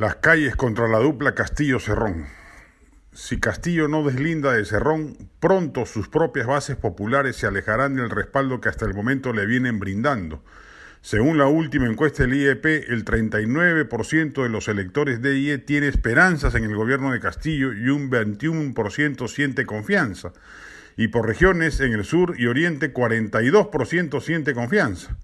Las calles contra la dupla Castillo-Cerrón. Si Castillo no deslinda de Cerrón, pronto sus propias bases populares se alejarán del respaldo que hasta el momento le vienen brindando. Según la última encuesta del IEP, el 39% de los electores de IE tiene esperanzas en el gobierno de Castillo y un 21% siente confianza. Y por regiones, en el sur y oriente, 42% siente confianza.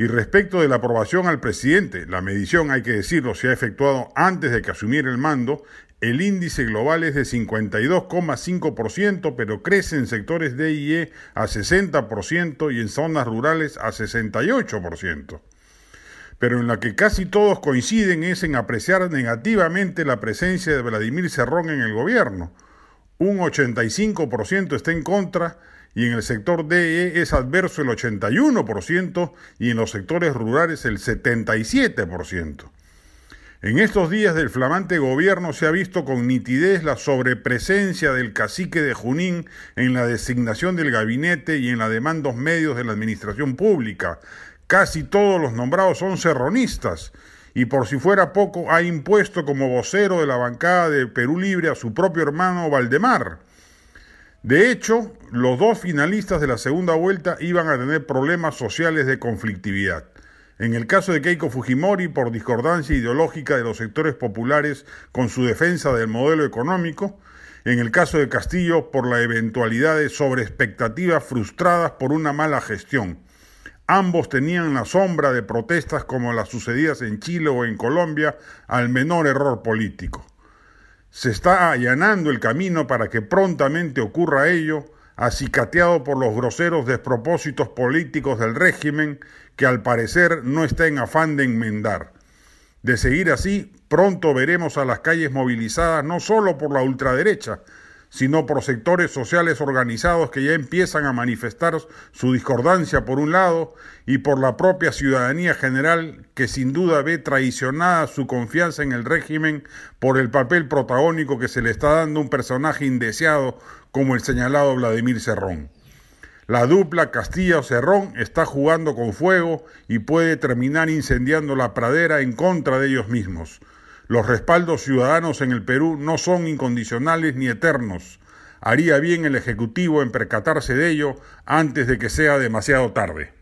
Y respecto de la aprobación al presidente, la medición, hay que decirlo, se ha efectuado antes de que asumiera el mando, el índice global es de 52,5%, pero crece en sectores de IE a 60% y en zonas rurales a 68%. Pero en la que casi todos coinciden es en apreciar negativamente la presencia de Vladimir Cerrón en el gobierno. Un 85% está en contra y en el sector DE es adverso el 81% y en los sectores rurales el 77%. En estos días del flamante gobierno se ha visto con nitidez la sobrepresencia del cacique de Junín en la designación del gabinete y en la de mandos medios de la administración pública. Casi todos los nombrados son serronistas y por si fuera poco ha impuesto como vocero de la bancada de Perú Libre a su propio hermano Valdemar. De hecho, los dos finalistas de la segunda vuelta iban a tener problemas sociales de conflictividad. En el caso de Keiko Fujimori, por discordancia ideológica de los sectores populares con su defensa del modelo económico, en el caso de Castillo, por la eventualidad de sobreexpectativas frustradas por una mala gestión. Ambos tenían la sombra de protestas como las sucedidas en Chile o en Colombia al menor error político. Se está allanando el camino para que prontamente ocurra ello, acicateado por los groseros despropósitos políticos del régimen que al parecer no está en afán de enmendar. De seguir así, pronto veremos a las calles movilizadas no solo por la ultraderecha, sino por sectores sociales organizados que ya empiezan a manifestar su discordancia por un lado y por la propia ciudadanía general que sin duda ve traicionada su confianza en el régimen por el papel protagónico que se le está dando un personaje indeseado como el señalado Vladimir Cerrón. La dupla Castillo-Cerrón está jugando con fuego y puede terminar incendiando la pradera en contra de ellos mismos. Los respaldos ciudadanos en el Perú no son incondicionales ni eternos. Haría bien el Ejecutivo en percatarse de ello antes de que sea demasiado tarde.